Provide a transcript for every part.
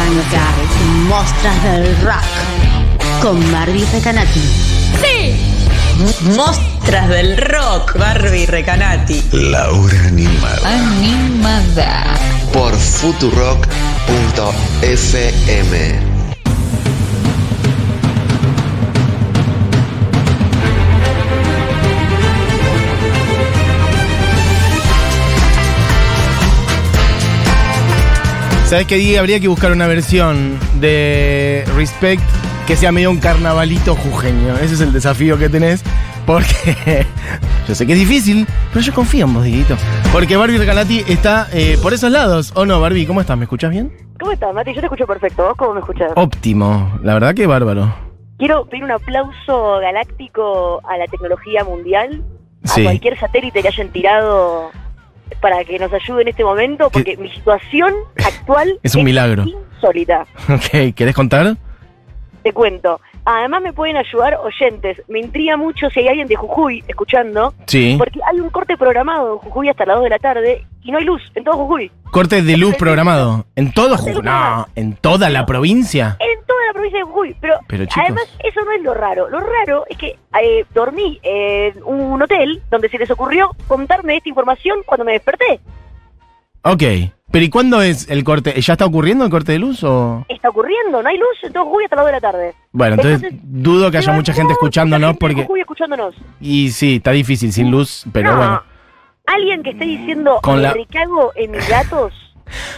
arrancar Mostras del Rock con Barbie Recanati. ¡Sí! Mostras del rock, Barbie Recanati. Laura Animada. Animada. Por futurock.fm. ¿Sabes qué, Diego? Habría que buscar una versión de Respect que sea medio un carnavalito jujeño. Ese es el desafío que tenés. Porque yo sé que es difícil, pero yo confío en vos, Dieguito. Porque Barbie Recanati está eh, por esos lados. ¿O no, Barbie? ¿Cómo estás? ¿Me escuchas bien? ¿Cómo estás, Mati? Yo te escucho perfecto. ¿Vos cómo me escuchas? Óptimo. La verdad que bárbaro. Quiero pedir un aplauso galáctico a la tecnología mundial, Sí. a cualquier satélite que hayan tirado para que nos ayude en este momento, porque mi situación actual Es un milagro. insólita. Ok, ¿querés contar? Te cuento. Además me pueden ayudar oyentes. Me intriga mucho si hay alguien de Jujuy escuchando, Sí. porque hay un corte programado en Jujuy hasta las 2 de la tarde y no hay luz en todo Jujuy. Corte de luz programado. ¿En todo Jujuy? No. ¿en toda la provincia? en de Jujuy. Pero, Pero, además, eso no es lo raro. Lo raro es que eh, dormí en un hotel donde se les ocurrió contarme esta información cuando me desperté. Ok. Pero ¿y cuándo es el corte? ¿Ya está ocurriendo el corte de luz o...? Está ocurriendo, no hay luz en todo Jujuy hasta las 2 de la tarde. Bueno, entonces, Entonces, dudo que haya mucha gente escuchándonos porque... Jujuy escuchándonos. Y sí, está difícil sin luz, pero No, bueno. Alguien que esté diciendo, Con me la- recago en mis datos.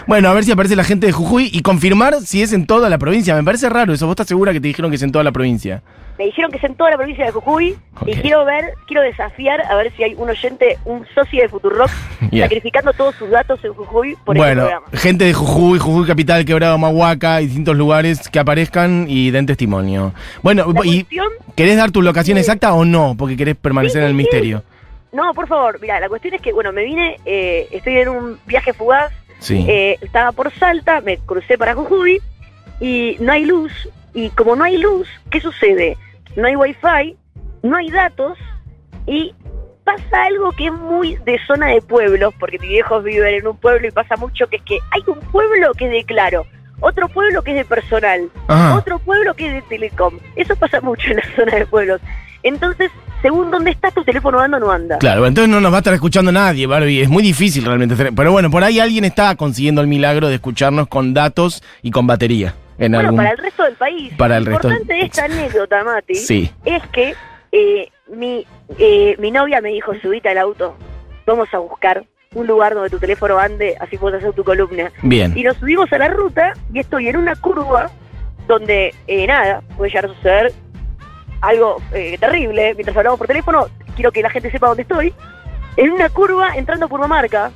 Bueno, a ver si aparece la gente de Jujuy y confirmar si es en toda la provincia. Me parece raro eso. ¿Vos estás segura que te dijeron que es en toda la provincia? Me dijeron que es en toda la provincia de Jujuy y quiero ver, quiero desafiar a ver si hay un oyente, un socio de Futurock Bien. sacrificando todos sus datos en Jujuy por este Bueno, programa. gente de Jujuy, Jujuy Capital, Quebrado Mahuaca y distintos lugares que aparezcan y den testimonio. Bueno, La y cuestión ¿querés dar tu locación exacta o no? Porque querés permanecer Sí, en el sí. misterio. No, por favor, mira, la cuestión es que, bueno, me vine, eh, estoy en un viaje fugaz, Sí. eh, estaba por Salta, me crucé para Jujuy y no hay luz. Y como no hay luz, ¿qué sucede? No hay wifi, no hay datos y pasa algo que es muy de zona de pueblos, porque mis viejos viven en un pueblo y pasa mucho que es que hay un pueblo que es de claro, otro pueblo que es de personal, Ajá. otro pueblo que es de telecom. Eso pasa mucho en la zona de pueblos. Entonces, según dónde estás, tu teléfono anda o no anda. Claro, entonces no nos va a estar escuchando nadie, Barbie. Es muy difícil realmente. hacer- Pero bueno, por ahí alguien está consiguiendo el milagro de escucharnos con datos y con batería. En Bueno, algún... para el resto del país. Para el Lo resto importante de esta anécdota, Mati, Sí. es que eh, mi, eh, mi novia me dijo, subite al auto, vamos a buscar un lugar donde tu teléfono ande, así puedes hacer tu columna. Bien. Y nos subimos a la ruta y estoy en una curva donde, eh, nada, puede llegar a suceder algo eh, terrible. Mientras hablamos por teléfono, quiero que la gente sepa dónde estoy. En una curva entrando por Mamarca,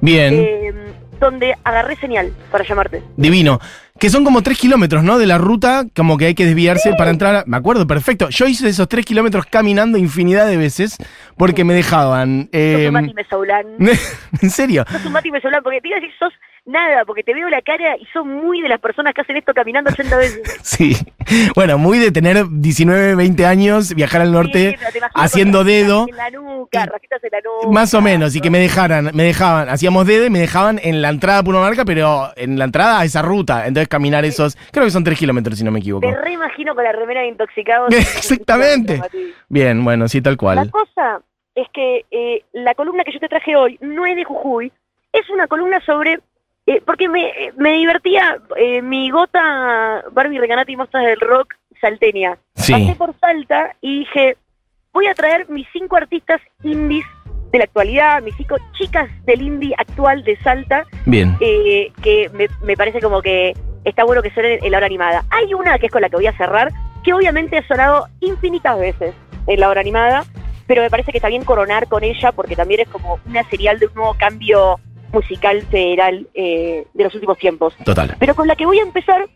Bien. eh, donde agarré señal para llamarte. Divino. Que son como tres kilómetros, ¿no? De la ruta, como que hay que desviarse para entrar. a- Me acuerdo, perfecto. Yo hice esos tres kilómetros caminando infinidad de veces porque me dejaban. Sos eh, un Mati Mesaulán. ¿En serio? sos un Mati Mesolán, porque te iba a decir, sos nada, porque te veo la cara y sos muy de las personas que hacen esto caminando 80 veces. Sí. Bueno, muy de tener 19, 20 años, viajar al norte Sí, haciendo dedo. En la nuca, rajitas en la nuca. Más o menos, y que me dejaran, me dejaban, hacíamos dedo y me dejaban en la entrada a Punomarca, pero en la entrada a esa ruta. Entonces caminar esos, creo que son tres kilómetros si no me equivoco. Te reimagino con la remera de intoxicados. Exactamente. Bien, bueno, sí, tal La cual. cosa es que eh, la columna que yo te traje hoy no es de Jujuy, es una columna sobre... eh, porque me, me divertía eh, mi gota Barbie Recanati y Mostras del Rock salteña. Sí. Pasé por Salta y dije, voy a traer mis cinco artistas indies de la actualidad, mis cinco chicas del indie actual de Salta, Bien. eh, que me, me parece como que está bueno que suene en la hora animada. Hay una que es con la que voy a cerrar, que obviamente ha sonado infinitas veces en la hora animada, pero me parece que está bien coronar con ella porque también es como una serial de un nuevo cambio musical federal eh, de los últimos tiempos. Total. Pero con la que voy a empezar,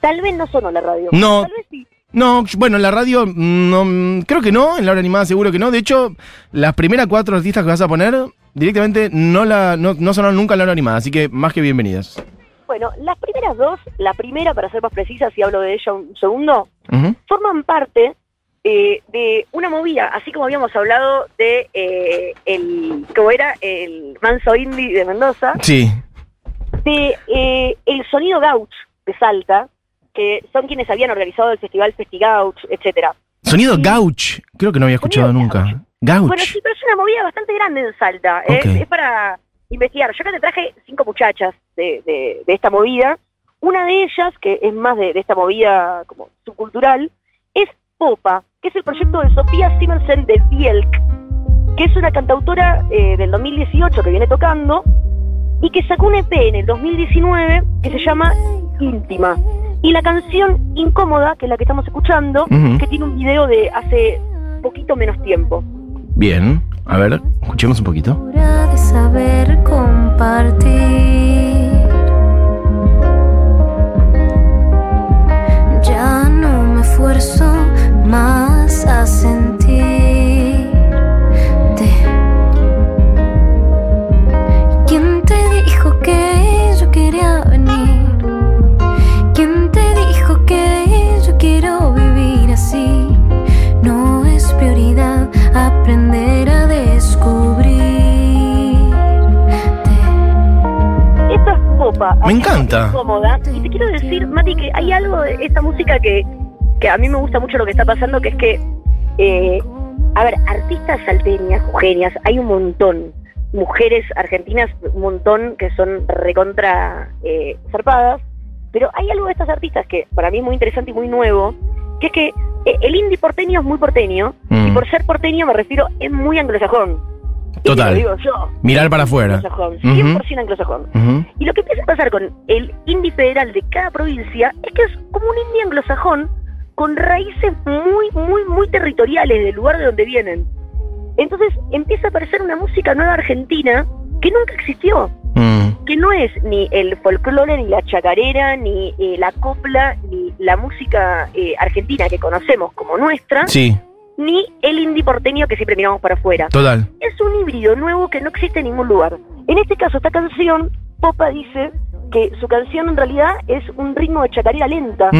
tal vez no sonó en la radio. No. Tal vez sí. No, bueno, en la radio, mm, no, mm, creo que no, en la hora animada seguro que no. De hecho, las primeras cuatro artistas que vas a poner, directamente no, la, no, no sonaron nunca en la hora animada, así que más que bienvenidas. Bueno, las primeras dos, la primera, para ser más precisa, si hablo de ella un segundo, forman parte eh, de una movida, así como habíamos hablado de eh, el, como era el manso indie de Mendoza, Sí, de eh, el sonido gauch de Salta, que son quienes habían organizado el festival Festigauch, etcétera. Sonido gauch. Creo que no había escuchado nunca. gauch. Gauch. Bueno, sí, pero es una movida bastante grande en Salta. ¿eh? Ok. Es para investigar. Yo acá te traje cinco muchachas de, de- de esta movida. Una de ellas, que es más de, de esta movida como subcultural, es Popa, que es el proyecto de Sofía Simonsen de Bielk, que es una cantautora eh, del 2018 que viene tocando y que sacó un EP en el 2019 que se llama Íntima. Y la canción Incómoda, que es la que estamos escuchando, que tiene un video de hace poquito menos tiempo. Bien. A ver, escuchemos un poquito. Hora de saber compartir. De esta música que, que a mí me gusta mucho lo que está pasando, que es que, eh, a ver, artistas salteñas, jujeñas, hay un montón. Mujeres argentinas, un montón que son recontra eh, zarpadas. Pero hay algo de estas artistas que para mí es muy interesante y muy nuevo, que es que eh, el indie porteño es muy porteño, Mm. y por ser porteño me refiero, es muy anglosajón. Total. digo yo. Mirar para afuera. Anglosajón, Ujú. 100% anglosajón. Y lo que empieza a pasar con el indie federal de cada provincia es que es como un indie anglosajón con raíces muy, muy, muy territoriales del lugar de donde vienen. Entonces empieza a aparecer una música nueva argentina que nunca existió, Mm. que no es ni el folclore, ni la chacarera, ni eh, la copla, ni la música eh, argentina que conocemos como nuestra, Sí, ni el indie porteño que siempre miramos para afuera total. es un híbrido nuevo que no existe en ningún lugar. En este caso, esta canción, Popa dice que su canción en realidad es un ritmo de chacarera lenta.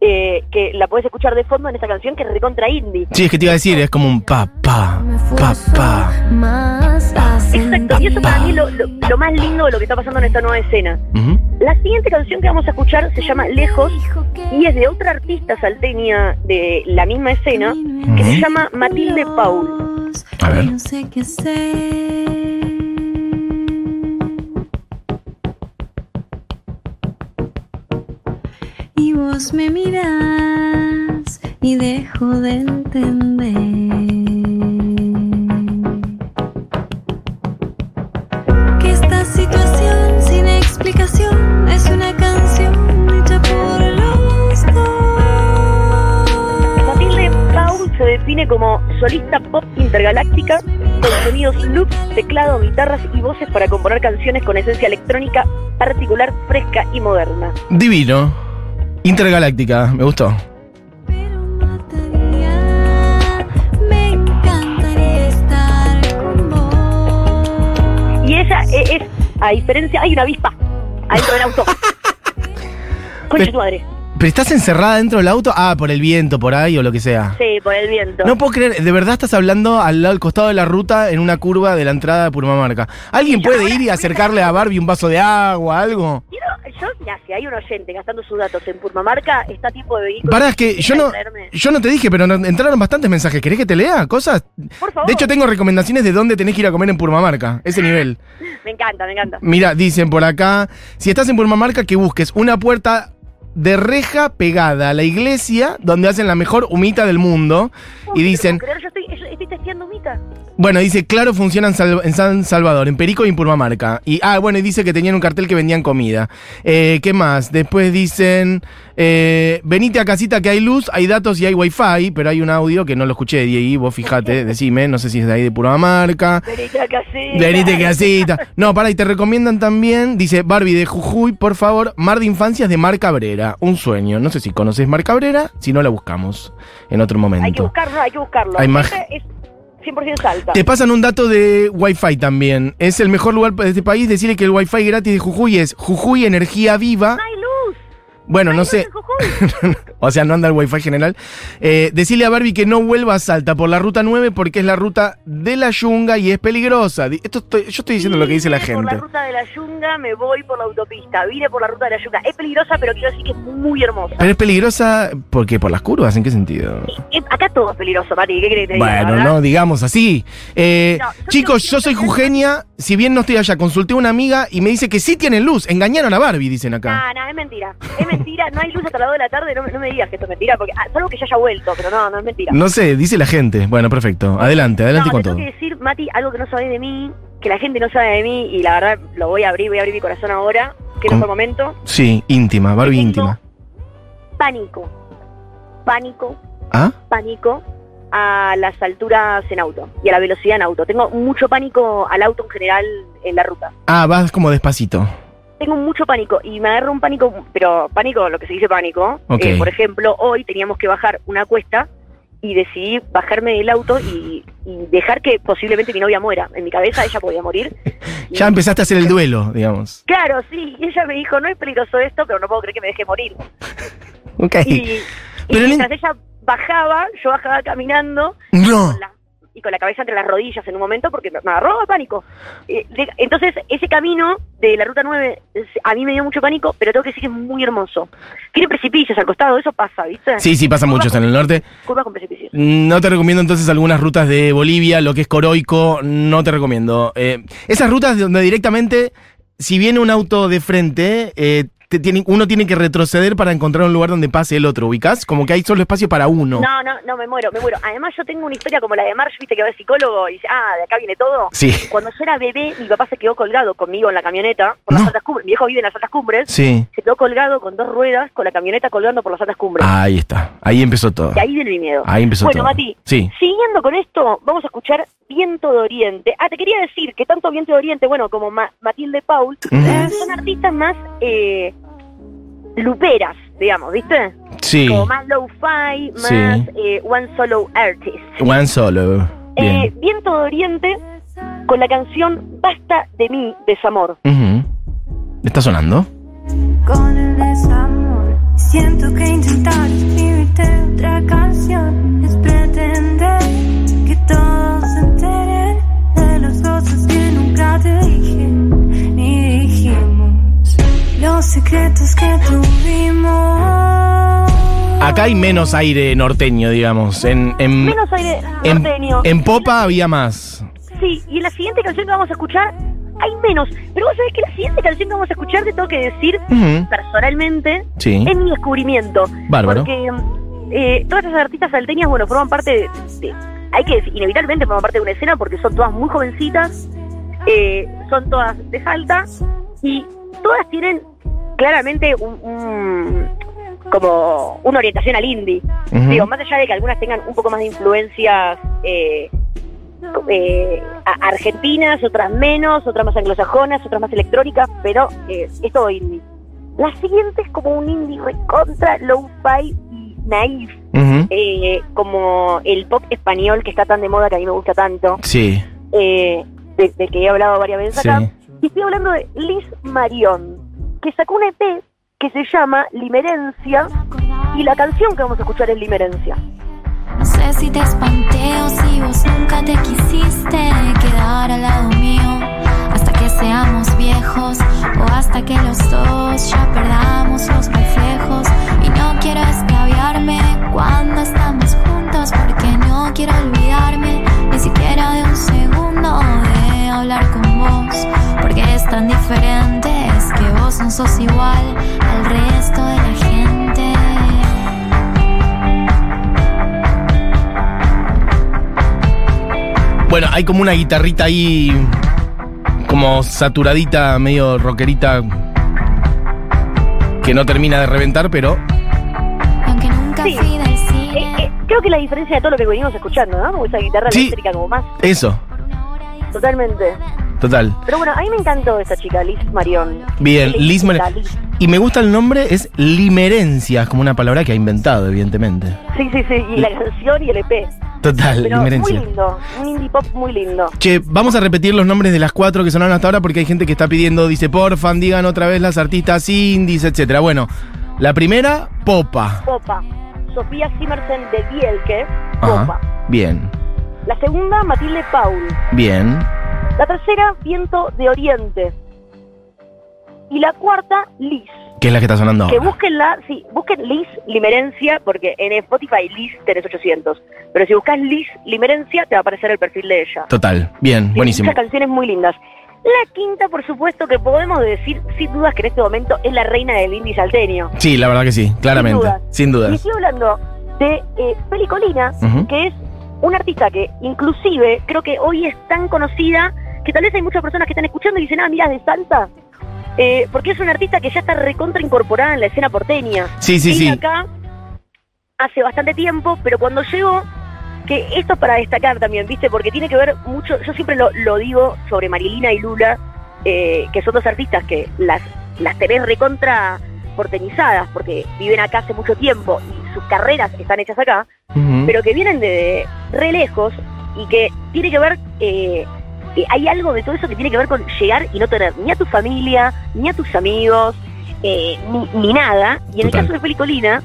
Eh, que la puedes escuchar de fondo en esta canción que es recontra indie. Sí, es que te iba a decir, es como un pa, pa, Me pa, pa. Exacto, y eso para Pa. mí es lo, lo- lo más lindo de lo que está pasando en esta nueva escena. La siguiente canción que vamos a escuchar se llama Lejos y es de otra artista salteña de la misma escena que se llama Matilde Paul. A ver. No sé qué hacer. Me miras y dejo de entender. Que esta situación sin explicación es una canción hecha por los dos. Matilde Paul se define como solista pop intergaláctica con sonidos loop, teclado, guitarras y voces para componer canciones con esencia electrónica particular, fresca y moderna. Divino. Intergaláctica, me gustó. Pero mataría, me encantaría estar con vos. Y ella e- es, a diferencia, hay una avispa adentro del auto. Concha tu madre. ¿Pero estás encerrada dentro del auto? Ah, por el viento, por ahí o lo que sea. Sí, por el viento. No puedo creer, de verdad estás hablando al lado al costado de la ruta en una curva de la entrada de Purmamarca. ¿Alguien puede ir y acercarle a Barbie un vaso de agua, algo? Quiero, yo, mira, si hay un oyente gastando sus datos en Purmamarca, está tipo de vehículo. Pará, es que yo no, Traerme. yo no te dije, pero entraron bastantes mensajes. ¿Querés que te lea cosas? Por favor. De hecho, tengo recomendaciones de dónde tenés que ir a comer en Purmamarca, ese nivel. Me encanta, me encanta. Mira, dicen por acá, si estás en Purmamarca, que busques una puerta de reja pegada a la iglesia donde hacen la mejor humita del mundo. Y dicen, yo estoy, yo estoy testeando humita. bueno, dice, claro, funciona en, Sal- en San Salvador, en Perico y en Purmamarca. Y, ah, bueno, y dice que tenían un cartel que vendían comida. Eh, ¿Qué más? Después dicen, eh, venite a casita que hay luz, hay datos y hay wifi, pero hay un audio que no lo escuché, Diego, vos fijate, decime, no sé si es de ahí de Purmamarca. Venite a casita. Venite a casita. No, para, y te recomiendan también, dice Barbie de Jujuy, por favor, Mar de Infancias de Mar Cabrera. Un sueño. No sé si conoces Mar Cabrera, si no la buscamos en otro Hay que momento. buscarlo, hay que buscarlo. Hay más- Este es 100% salta. Te pasan un dato de Wi-Fi también. Es el mejor lugar de este país. Decirle que el Wi-Fi gratis de Jujuy es Jujuy Energía Viva. No hay luz. Bueno, no luz sé. O sea, no anda el wifi general. Eh, decirle a Barbie que no vuelva a Salta por la ruta 9 porque es la ruta de la yunga y es peligrosa. Esto estoy- yo estoy diciendo lo que dice la Vine Por gente. la ruta de la yunga me voy por la autopista. Vine por la ruta de la yunga. Es peligrosa, pero quiero decir que es muy hermosa. Pero es peligrosa porque por las curvas, ¿en qué sentido? Eh, Acá todo es peligroso, Mati. ¿Qué crees diga, Bueno, no, digamos así. Eh, No, yo chicos, yo soy Jujeña. Si bien no estoy allá, consulté a una amiga y me dice que sí tienen luz. Engañaron a Barbie, dicen acá. Nah, nah, es mentira. Es mentira. No hay luz hasta las 2 de la tarde. No, me- no me que esto es mentira. Porque, ah, salvo que ya haya vuelto, pero no, no es mentira. No sé, dice la gente. Bueno, perfecto. Adelante, adelante no, con te todo. tengo que decir, Mati, algo que no sabés de mí, que la gente no sabe de mí, y la verdad lo voy a abrir, voy a abrir mi corazón ahora, que no fue momento. Sí, íntima, Barbie íntima. Pánico. Pánico, ¿Ah? pánico a las alturas en auto y a la velocidad en auto. Tengo mucho pánico al auto en general en la ruta. Ah, vas como despacito. Tengo mucho pánico y me agarro un pánico, pero pánico, lo que se dice pánico. Eh, por ejemplo, hoy teníamos que bajar una cuesta y decidí bajarme del auto y, y dejar que posiblemente mi novia muera. En mi cabeza ella podía morir. Ya empezaste a hacer el duelo, digamos. Claro, sí, y ella me dijo, no es peligroso esto, pero no puedo creer que me deje morir. Ok. Y, y Pero en- mientras ella bajaba, yo bajaba caminando No. con y con la cabeza entre las rodillas en un momento porque me agarró pánico. Eh, de- entonces, ese camino de la ruta 9 es- a mí me dio mucho pánico, pero tengo que decir que es muy hermoso. Tiene precipicios al costado, eso pasa, ¿viste? Sí, sí, pasa mucho en el norte. Curvas con precipicios. No te recomiendo entonces algunas rutas de Bolivia, lo que es Coroico, no te recomiendo. Eh, esas rutas donde directamente, si viene un auto de frente, eh, te tiene- uno tiene que retroceder para encontrar un lugar donde pase el otro, ¿ubicás? Como que hay solo espacio para uno. No, no, no, me muero, me muero. Además, yo tengo una historia como la de Marsh, viste que va de psicólogo y dice, ah, de acá viene todo. Sí, Cuando yo era bebé, mi papá se quedó colgado conmigo en la camioneta por las altas cumbres. Mi viejo vive en las altas cumbres. sí. Se quedó colgado con dos ruedas con la camioneta colgando por las altas cumbres. Ahí está, ahí empezó todo. Y ahí viene mi miedo. Ahí empezó bueno, todo. Mati, Sí. siguiendo con esto, vamos a escuchar Viento de Oriente. Ah, te quería decir que tanto Viento de Oriente, bueno, como Ma- Matilde Paul, son artistas más eh, luperas, digamos, ¿viste? Sí, Como más low-fi, más Sí. eh, one solo artist. One Solo. Eh, Bien. Viento de Oriente con la canción Basta de mí, desamor. Ujú. ¿Está sonando? con el desamor. Siento que intentar escribirte otra canción es pretender secretos que tuvimos. Acá hay menos aire norteño, digamos. En, en, Menos aire norteño. en Popa había más. Sí, y en la siguiente canción que vamos a escuchar hay menos. Pero vos sabés que la siguiente canción que vamos a escuchar, te tengo que decir personalmente, Sí. es mi descubrimiento. Bárbaro. Porque eh, todas esas artistas salteñas, bueno, forman parte de, de- Hay que decir, inevitablemente forman parte de una escena porque son todas muy jovencitas, eh, son todas de Salta y todas tienen claramente un, un- como una orientación al indie. Digo, más allá de que algunas tengan un poco más de influencias eh, eh, argentinas, otras menos, otras más anglosajonas, otras más electrónicas, pero eh, es todo indie. La siguiente es como un indie recontra, low-fi y naif, eh, como el pop español que está tan de moda que a mí me gusta tanto, Sí, eh, de, de que he hablado varias veces sí. acá. Y estoy hablando de Liz Marion, que sacó un EP que se llama Limerencia, y la canción que vamos a escuchar es Limerencia. No sé si te espanté o si vos nunca te quisiste quedar al lado mío hasta que seamos viejos o hasta que los dos ya perdamos los reflejos y no quiero escabiarme sos igual al resto de la gente Bueno, hay como una guitarrita ahí, como saturadita, medio rockerita, que no termina de reventar, pero aunque nunca Sí. fui del Eh, cine, eh, creo que la diferencia de todo lo que venimos escuchando, ¿no? Como esa guitarra Sí. eléctrica como más, eso, totalmente. Total. Pero bueno, a mí me encantó esta chica, Liz Marion. Bien, Liz, Liz Mar- la Liz. Y me gusta el nombre, es Limerencia, es como una palabra que ha inventado, evidentemente. Sí, sí, sí, y la canción y el EP. Total, Pero muy Limerencia. lindo, un indie pop muy lindo. Che, vamos a repetir los nombres de las cuatro que sonaron hasta ahora porque hay gente que está pidiendo, dice, porfan, digan otra vez las artistas indies, etcétera. Bueno, La primera, Popa. Popa. Sofía Simersen de Bielke, Ajá. Popa. Bien, La segunda, Matilde Paul. bien. La tercera, Viento de Oriente. Y la cuarta, Liz. ¿Qué es la que está sonando Que ahora? búsquenla, sí, busquen Liz Limerencia, porque en Spotify Liz tenés 800. Pero si buscas Liz Limerencia, te va a aparecer el perfil de ella. Total, bien, buenísimo. Muchas canciones muy lindas. La quinta, por supuesto, que podemos decir, sin dudas, que en este momento es la reina del indie salteño. Sí, la verdad que sí, claramente. dudas. Sin Y estoy hablando de eh, Feli Colina, Ujú. que es una artista que inclusive creo que hoy es tan conocida que tal vez hay muchas personas que están escuchando y dicen, ah, mira, de Salta. Eh, porque es una artista que ya está recontra incorporada en la escena porteña. Sí, sí, Vine sí. acá hace bastante tiempo, pero cuando llegó, que esto es para destacar también, ¿viste? Porque tiene que ver mucho, yo siempre lo, lo digo sobre Marilina y Lula, eh, que son dos artistas que las, las tenés recontra porteñizadas, porque viven acá hace mucho tiempo y sus carreras están hechas acá, pero que vienen de re lejos y que tiene que ver, eh, eh, hay algo de todo eso que tiene que ver con llegar y no tener ni a tu familia, ni a tus amigos, eh, ni, ni nada. Y en Total. el caso de Felicolina,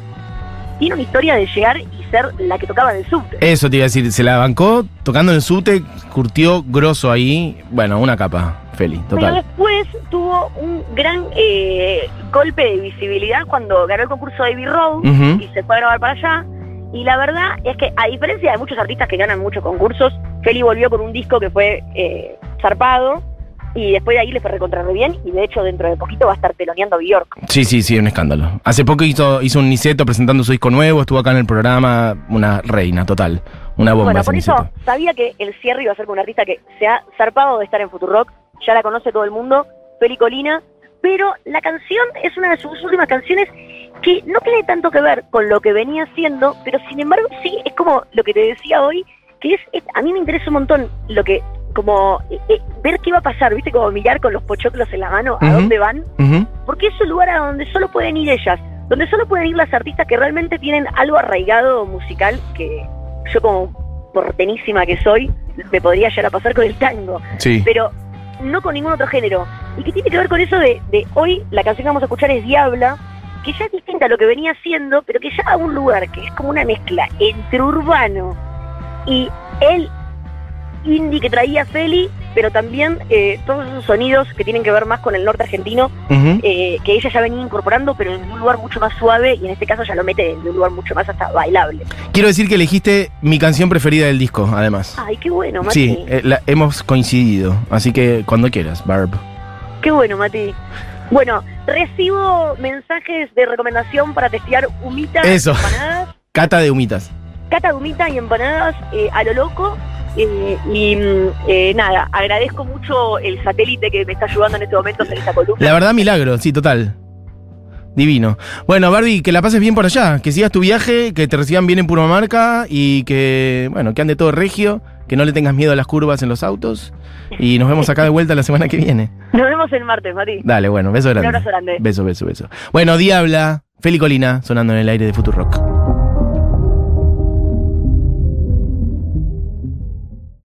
tiene una historia de llegar y ser la que tocaba del subte. Eso te iba a decir, se la bancó tocando en el subte, curtió grosso ahí. Bueno, una capa, Feli, Pero total. después tuvo un gran eh, golpe de visibilidad cuando ganó el concurso de Abbey Road Ujú. y se fue a grabar para allá. Y la verdad es que, a diferencia de muchos artistas que ganan muchos concursos, Feli volvió con un disco que fue eh, zarpado y después de ahí le fue recontra re bien y de hecho dentro de poquito va a estar teloneando a Bjork. Sí, sí, sí, un escándalo. Hace poco hizo, hizo un Niceto presentando su disco nuevo, estuvo acá en el programa, una reina total, una bomba bueno, por eso Niceto. sabía que el cierre iba a ser con un artista que se ha zarpado de estar en Futurock, ya la conoce todo el mundo, Feli Colina, pero la canción es una de sus últimas canciones que no tiene tanto que ver con lo que venía haciendo, pero sin embargo sí es como lo que te decía hoy, que es, es- a mí me interesa un montón lo que, como eh, eh, ver qué va a pasar, viste, como mirar con los pochoclos en la mano a dónde van, porque es un lugar a donde solo pueden ir ellas, donde solo pueden ir las artistas que realmente tienen algo arraigado musical que yo como portenísima que soy, me podría llegar a pasar con el tango, Sí. pero no con ningún otro género. Y que tiene que ver con eso de, de hoy, la canción que vamos a escuchar es Diabla, que ya es distinta a lo que venía haciendo, pero que ya a un lugar que es como una mezcla entre urbano y el indie que traía Feli, pero también eh, todos esos sonidos que tienen que ver más con el norte argentino, eh, que ella ya venía incorporando, pero en un lugar mucho más suave y en este caso ya lo mete en un lugar mucho más hasta bailable. Quiero decir que elegiste mi canción preferida del disco, además. Ay, qué bueno, Mati. Sí, eh, la- hemos coincidido, así que cuando quieras, Barb. Qué bueno, Mati. Bueno, recibo mensajes de recomendación para testear humitas Eso. empanadas. Cata de humitas. Cata de humita y empanadas eh, a lo loco. eh, y mm, eh, nada, agradezco mucho el satélite que me está ayudando en este momento en esta columna. La verdad, milagro, sí, total. Divino. Bueno, Barbie, que la pases bien por allá, que sigas tu viaje, que te reciban bien en Purmamarca y que, bueno, que ande todo regio, que no le tengas miedo a las curvas en los autos y nos vemos acá de vuelta la semana que viene. Nos vemos el martes, Mati. Dale, bueno, beso grande. abrazo grande. Beso, beso, beso. Bueno, Diabla, Feli Colina, sonando en el aire de Futurock.